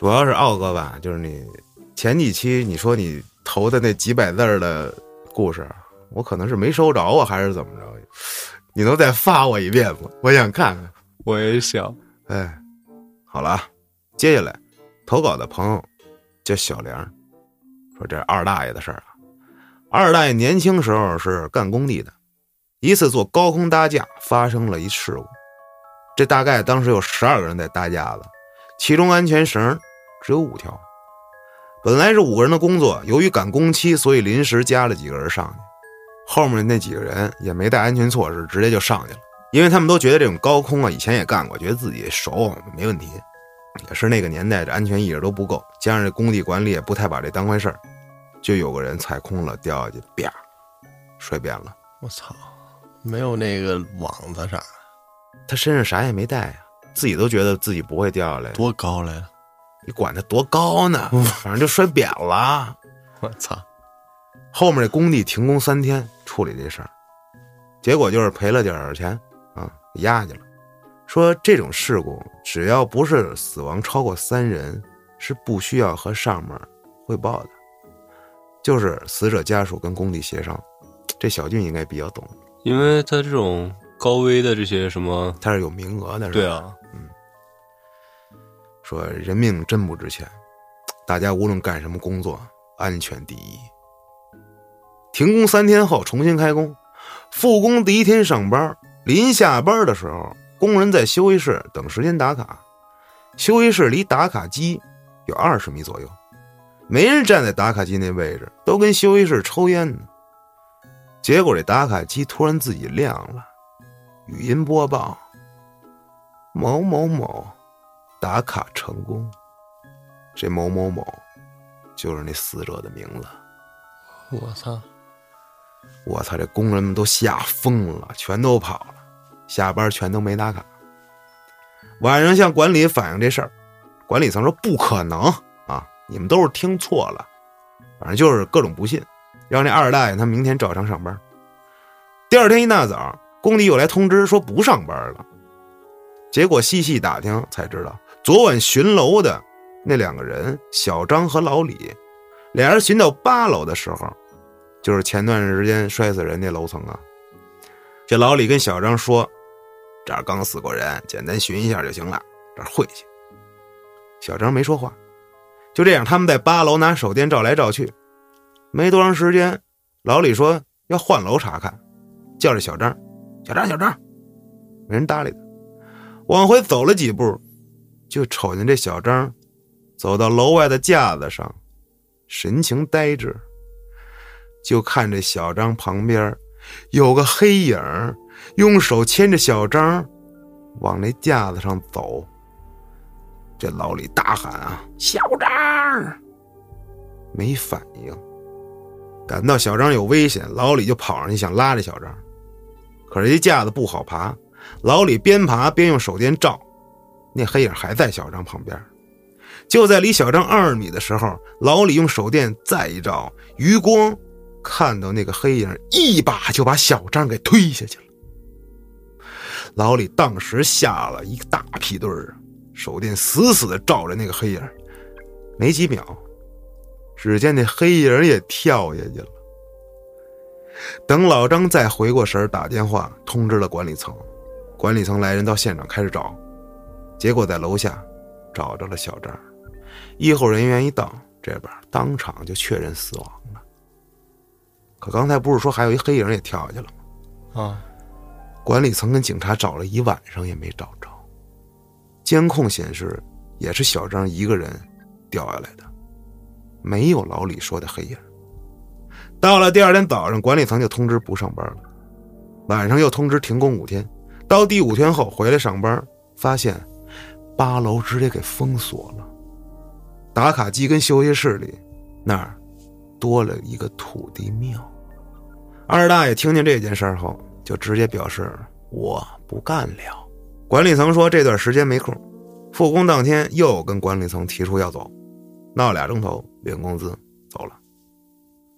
主要是奥哥吧，就是你前几期你说你投的那几百字儿的故事，我可能是没收着啊，还是怎么着？你能再发我一遍吗？我想看看。我也想。哎，好了啊，接下来投稿的朋友叫小梁，说这二大爷的事儿啊。二大爷年轻时候是干工地的，一次做高空搭架发生了一事故，这大概当时有十二个人在搭架子，其中安全绳只有五条。本来是五个人的工作，由于赶工期，所以临时加了几个人上去。后面那几个人也没带安全措施，直接就上去了。因为他们都觉得这种高空啊，以前也干过，觉得自己熟，没问题。也是那个年代，这安全意识都不够，加上这工地管理也不太把这当回事儿，就有个人踩空了，掉下去，啪，摔扁了。我操，没有那个网子啥的，他身上啥也没带呀、自己都觉得自己不会掉下来，多高来了！你管他多高呢？反正就摔扁了。我操，后面这工地停工三天处理这事儿，结果就是赔了点儿钱啊，给压去了。说这种事故只要不是死亡超过三人，是不需要和上面汇报的，就是死者家属跟工地协商。这小俊应该比较懂，因为他这种高危的这些什么，他是有名额的，是吧？对啊，说人命真不值钱，大家无论干什么工作，安全第一。停工三天后重新开工，复工第一天上班，临下班的时候，工人在休息室等时间打卡。休息室离打卡机有二十米左右，没人站在打卡机那位置，都跟休息室抽烟呢。结果这打卡机突然自己亮了，语音播报：某某某。打卡成功，这某某某就是那死者的名字。我操，我操，这工人们都吓疯了，全都跑了，下班全都没打卡。晚上向管理反映这事儿，管理层说不可能啊，你们都是听错了，反正就是各种不信，让那二大爷他明天照常上班。第二天一大早，工地又来通知说不上班了。结果细细打听才知道，昨晚巡楼的那两个人小张和老李，俩人巡到八楼的时候，就是前段时间摔死人那楼层啊。这老李跟小张说：“这儿刚死过人，简单巡一下就行了，这儿晦气。”小张没说话，就这样，他们在八楼拿手电照来照去。没多长时间，老李说要换楼查看，叫着小张：“小张，小张。”没人搭理他。往回走了几步，就瞅见这小张走到楼外的架子上，神情呆滞。就看这小张旁边有个黑影，用手牵着小张往那架子上走。这老李大喊啊：“小张！”没反应。感到小张有危险，老李就跑上去想拉着小张，可是这架子不好爬。老李边爬边用手电照，那黑影还在小张旁边。就在离小张二米的时候，老李用手电再一照，余光看到那个黑影一把就把小张给推下去了。老李当时吓了一个大屁墩儿，手电死死的照着那个黑影，没几秒，只见那黑影也跳下去了。等老张再回过神打电话通知了管理层。管理层来人到现场开始找，结果在楼下找着了小张。医护人员一到，这边当场就确认死亡了。可刚才不是说还有一黑影也跳下去了吗？啊，管理层跟警察找了一晚上也没找着，监控显示也是小张一个人掉下来的，没有老李说的黑影。到了第二天早上，管理层就通知不上班了，晚上又通知停工五天。到第五天后回来上班，发现八楼直接给封锁了，打卡机跟休息室里那儿多了一个土地庙。二大爷听见这件事后，就直接表示我不干了。管理层说这段时间没空，复工当天又跟管理层提出要走，闹俩钟头，领工资走了。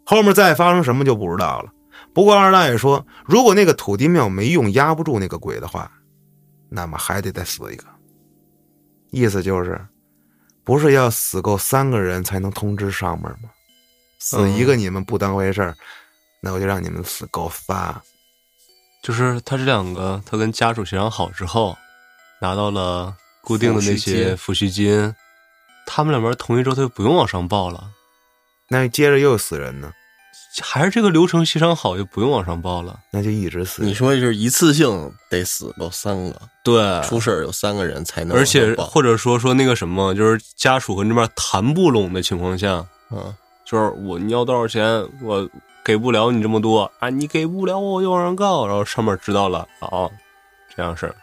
后面再发生什么就不知道了。不过二大爷说，如果那个土地庙没用压不住那个鬼的话，那么还得再死一个。意思就是，不是要死够三个人才能通知上面吗？死一个你们不当回事儿，那我就让你们死够仨。就是他这两个，他跟家属协商好之后，拿到了固定的那些抚恤金，他们两边同意之后，他就不用往上报了，那接着又死人呢，还是这个流程协商好，就不用往上报了。那就一直死。你说就是一次性得死够三个，对，出事儿有三个人才能而且或者说说那个什么，就是家属和那边谈不拢的情况下，嗯，就是我你要多少钱，我给不了你这么多啊，你给不了我就往上告，然后上面知道了，好，这样式儿。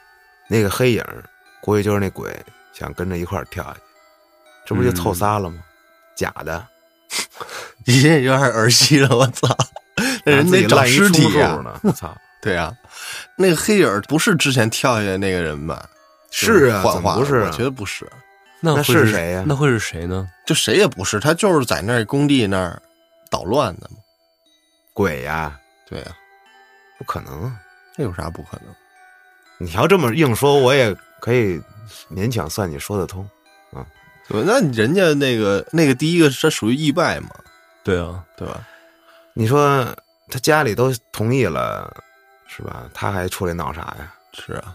那个黑影，估计就是那鬼想跟着一块儿跳下去，这不就凑仨了吗？假的，你这有点儿戏了，我操！那人得找尸体！对啊、那个黑影不是之前跳下来那个人吧？是啊，不是啊？我觉得不是，那是是谁呀那会是谁呢？就谁也不是，他就是在那工地那儿捣乱的嘛。鬼呀、对呀、不可能啊！这有啥不可能？你要这么硬说，我也可以勉强算你说得通。对吧？那人家那个那个第一个，这属于意外嘛，对啊，对吧？你说他家里都同意了，是吧？他还出来闹啥呀？是啊，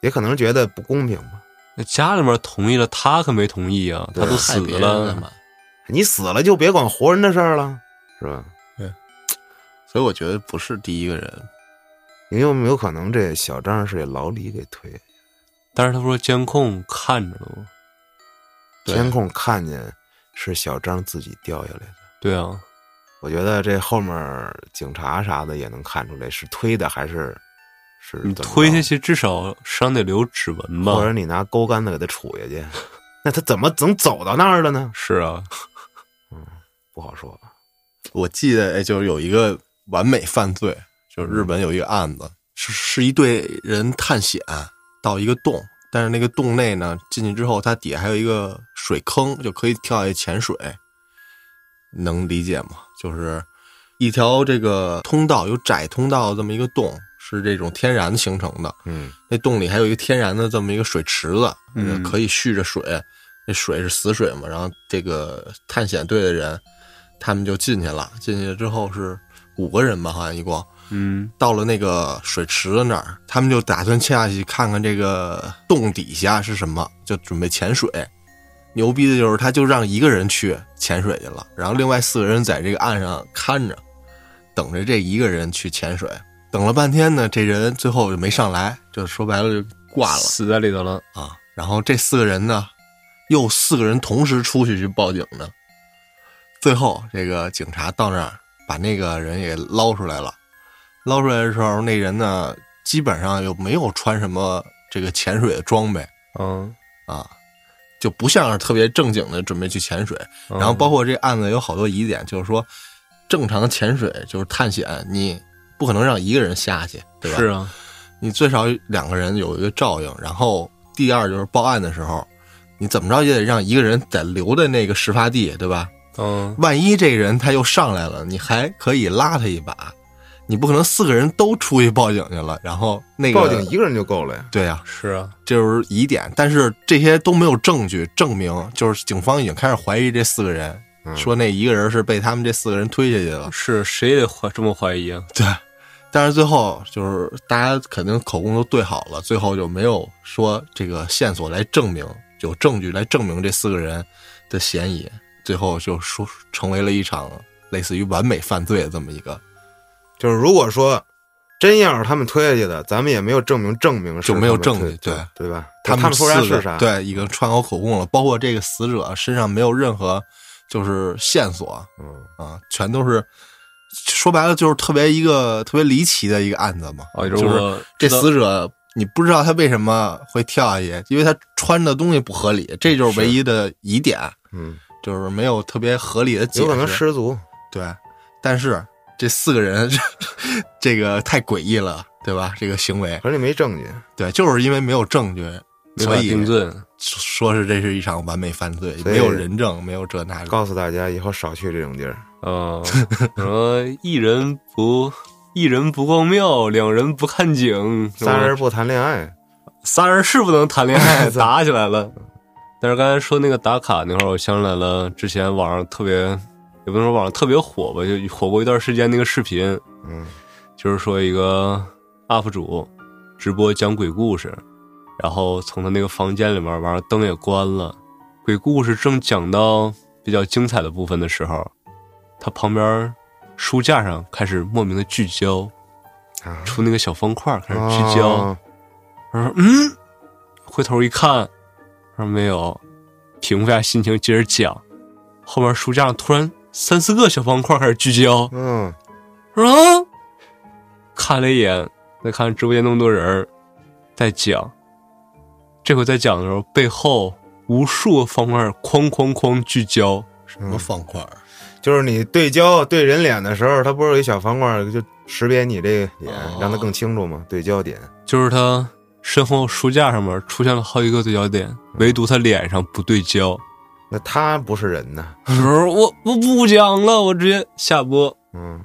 也可能觉得不公平吧。那家里面同意了，他可没同意啊，他都死了了嘛。你死了就别管活人的事儿了，是吧？对所以我觉得不是第一个人，你有没有可能这小张是给老李给推？但是他说监控看着了吗？监控看见是小张自己掉下来的。对啊，我觉得这后面警察啥的也能看出来是推的还是是你推下去至少上得留指纹吧或？者你拿钩杆子给他杵下去，那他怎么能走到那儿了呢？是啊，不好说。我记得哎，就是有一个完美犯罪，就是日本有一个案子，是是一队人探险到一个洞，但是那个洞内呢，进去之后，它底下还有一个水坑，就可以跳下去潜水，能理解吗？就是一条这个通道，有窄通道这么一个洞，是这种天然形成的。嗯，那洞里还有一个天然的这么一个水池子，嗯可以蓄着水。那水是死水嘛，然后这个探险队的人，他们就进去了。进去之后是五个人吧，好像一共。嗯，到了那个水池子那儿，他们就打算下去看看这个洞底下是什么，就准备潜水。牛逼的就是，他就让一个人去潜水去了，然后另外四个人在这个岸上看着，等着这一个人去潜水。等了半天呢，这人最后就没上来，就说白了就挂了死在里头了。啊。然后这四个人呢，又四个人同时出去去报警呢。最后这个警察到那儿把那个人也捞出来了。捞出来的时候，那人呢基本上又没有穿什么这个潜水的装备嗯，啊，就不像是特别正经的准备去潜水。嗯然后包括这案子有好多疑点，就是说正常潜水就是探险，你不可能让一个人下去，对吧？是啊，你最少两个人有一个照应。然后第二就是报案的时候，你怎么着也得让一个人在留在那个事发地，对吧？嗯，万一这个人他又上来了，你还可以拉他一把，你不可能四个人都出去报警去了，然后那个报警一个人就够了呀。对呀、是啊，这就是疑点。但是这些都没有证据证明，就是警方已经开始怀疑这四个人，嗯说那一个人是被他们这四个人推下去了。是谁也怀这么怀疑啊？对，但是最后就是大家肯定口供都对好了，最后就没有说这个线索来证明有证据来证明这四个人的嫌疑，最后就说成为了一场类似于完美犯罪的这么一个，就是如果说真要是他们推下去的，咱们也没有证明证明是就没有证据对对吧？他他们说啥是啥，，对，已经串好口供了。包括这个死者身上没有任何就是线索嗯，啊，全都是说白了就是特别一个特别离奇的一个案子嘛。啊，就是这死者，你不知道他为什么会跳下去，因为他穿的东西不合理，这就是唯一的疑点，嗯，就是没有特别合理的解有可能释。失足，对，但是这四个人 这个太诡异了，对吧？这个行为，可是你没证据，对，就是因为没有证据，所以定罪。说是这是一场完美犯罪，没有人证，没有这那的。告诉大家以后少去这种地儿。嗯，什么一人不一人不逛庙，两人不看景，三人不谈恋爱，三人是不能谈恋爱，打起来了。但是刚才说那个打卡那会儿，我想起来了，之前网上特别，也不能说网上特别火吧，就火过一段时间那个视频，嗯就是说一个 UP 主直播讲鬼故事，然后从他那个房间里面，完了灯也关了，鬼故事正讲到比较精彩的部分的时候，他旁边书架上开始莫名的聚焦，啊，出那个小方块开始聚焦。哦我说嗯，回头一看，他说没有，平复下心情接着讲。后面书架上突然三四个小方块开始聚焦，嗯，啊，看了一眼，再看直播间那么多人在讲，这回在讲的时候，背后无数个方块哐哐哐聚焦，什么方块儿？就是你对焦对人脸的时候，它不是有一小方块就识别你这个脸，哦让它更清楚吗？对焦点，就是他身后书架上面出现了好几个对焦点，唯独他脸上不对焦。那他不是人呐。不是我我不讲了，我直接下播。嗯，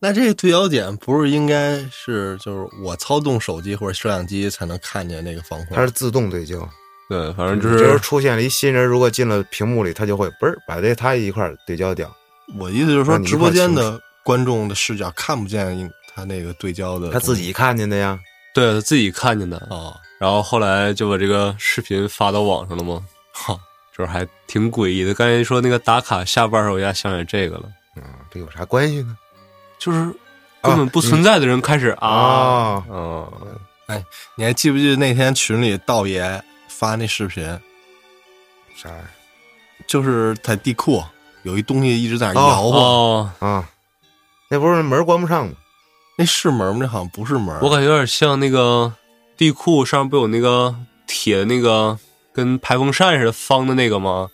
那这个对焦点不是应该是就是我操纵手机或者摄像机才能看见那个方块它？是自动对焦，对，反正就就是是出现了一新人，如果进了屏幕里，他就会嘣儿把这他一块儿对焦掉。我意思就是说，直播间的观众的视角看不见他那个对焦的，他自己看见的呀。对他自己看见的，哦，然后后来就把这个视频发到网上了吗，哈，就是还挺诡异的。刚才说那个打卡下班的时候，我一下想起来这个了，啊，这有啥关系呢？就是根本不存在的人开始啊，啊，嗯，你还记不记得那天群里道爷发那视频，啥？就是在地库有一东西一直在那摇晃，哦，啊，那不是门关不上吗？那是门吗？那好像不是门，我感觉有点像那个地库上面不有那个铁的那个跟排风扇似的方的那个吗？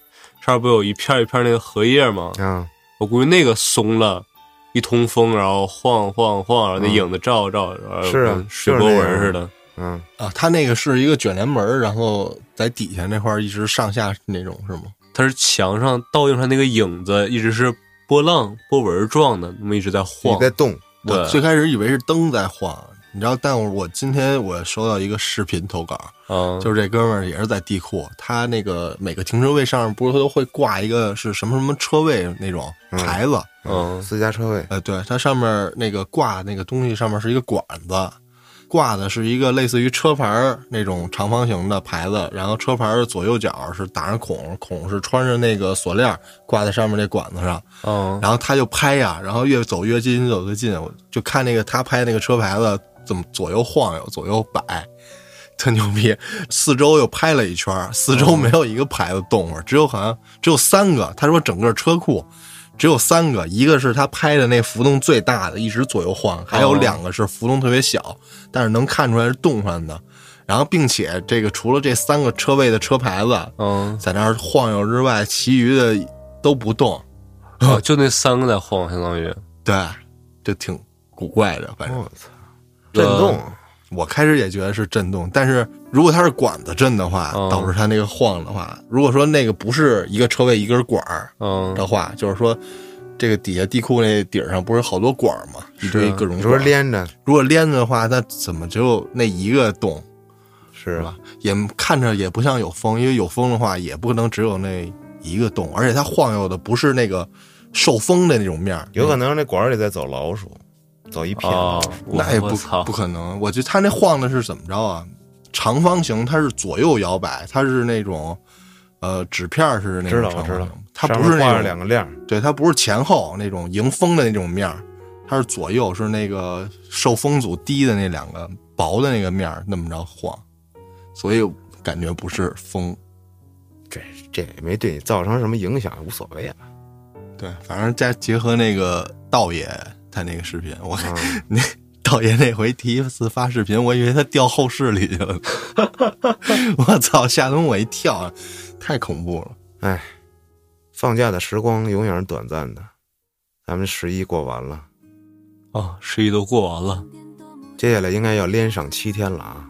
上面不有一片一片那个荷叶吗？嗯，我估计那个松了，一通风，然后晃晃晃，然后那嗯影子照照，然后是啊跟水波纹似的。嗯，啊，它那个是一个卷帘门，然后在底下那块一直上下那种是吗？它是墙上倒映出来那个影子，一直是波浪波纹状的，那么一直在你晃。在动，我最，开始以为是灯在晃，你知道，但我今天我收到一个视频投稿，嗯，就是这哥们儿也是在地库，他那个每个停车位上面不是都会挂一个是什么什么车位那种嗯。牌子，嗯。私家车位，呃，对，它上面那个挂那个东西上面是一个管子，挂的是一个类似于车牌那种长方形的牌子，然后车牌的左右角是打上孔，孔是穿着那个锁链挂在上面那管子上，嗯，然后他就拍呀，然后越走越近，越走越近，我就看那个他拍那个车牌子怎么左右晃悠，左右摆，特牛逼。四周又拍了一圈，四周没有一个牌子动过，只有好像只有三个。他说整个车库只有三个，一个是他拍的那浮动最大的，一直左右晃，还有两个是浮动特别小，但是能看出来是动换的。然后，并且这个除了这三个车位的车牌子嗯，在那儿晃悠之外，其余的都不动。哦，就那三个在晃，相当于。对，就挺古怪的，反正。我操，震动，我开始也觉得是震动，但是如果它是管子震的话，嗯导致它那个晃的话，如果说那个不是一个车位一根管儿嗯，的话，就是说这个底下地库那底儿上不是好多管儿吗？一堆各种你说管儿。连着如果连着的话，那怎么只有那一个洞是是吧？也看着也不像有风，因为有风的话也不能只有那一个洞，而且它晃悠的不是那个受风的那种面儿，有可能那管儿里在走老鼠，走一片哦，那也不不可能。我觉得他那晃的是怎么着啊？长方形，它是左右摇摆，它是那种呃纸片儿似的那知道知道种长方形，，它不是那种两个链儿，对，它不是前后那种迎风的那种面儿，它是左右是那个受风阻低的那两个薄的那个面儿那么着晃，所以感觉不是风。这这也没对你造成什么影响，无所谓啊。对，反正再结合那个道爷他那个视频，我、嗯 那道爷那回第一次发视频，我以为他掉后室里去了，我操，吓得我一跳，太恐怖了。哎，放假的时光永远是短暂的，咱们十一过完了，哦，十一都过完了，接下来应该要连上七天了啊！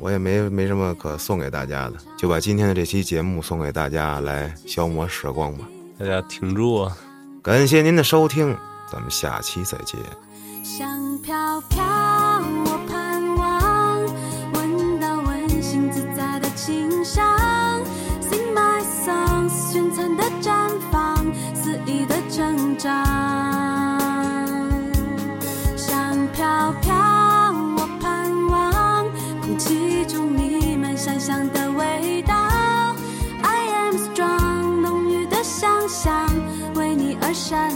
我也没没什么可送给大家的，就把今天的这期节目送给大家来消磨时光吧。大家挺住啊！感谢您的收听，咱们下期再见。香飘飘，我盼望闻到温馨自在的清香。Sing my songs，璀璨的绽放，肆意的成长。香飘飘，我盼望空气中弥漫香香的味道。I am strong，浓郁的想象为你而闪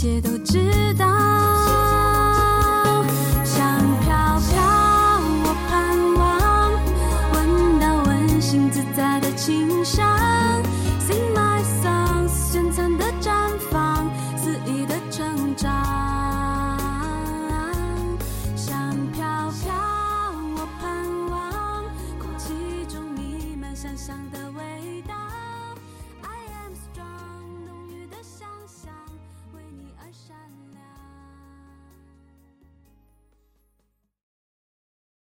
界都。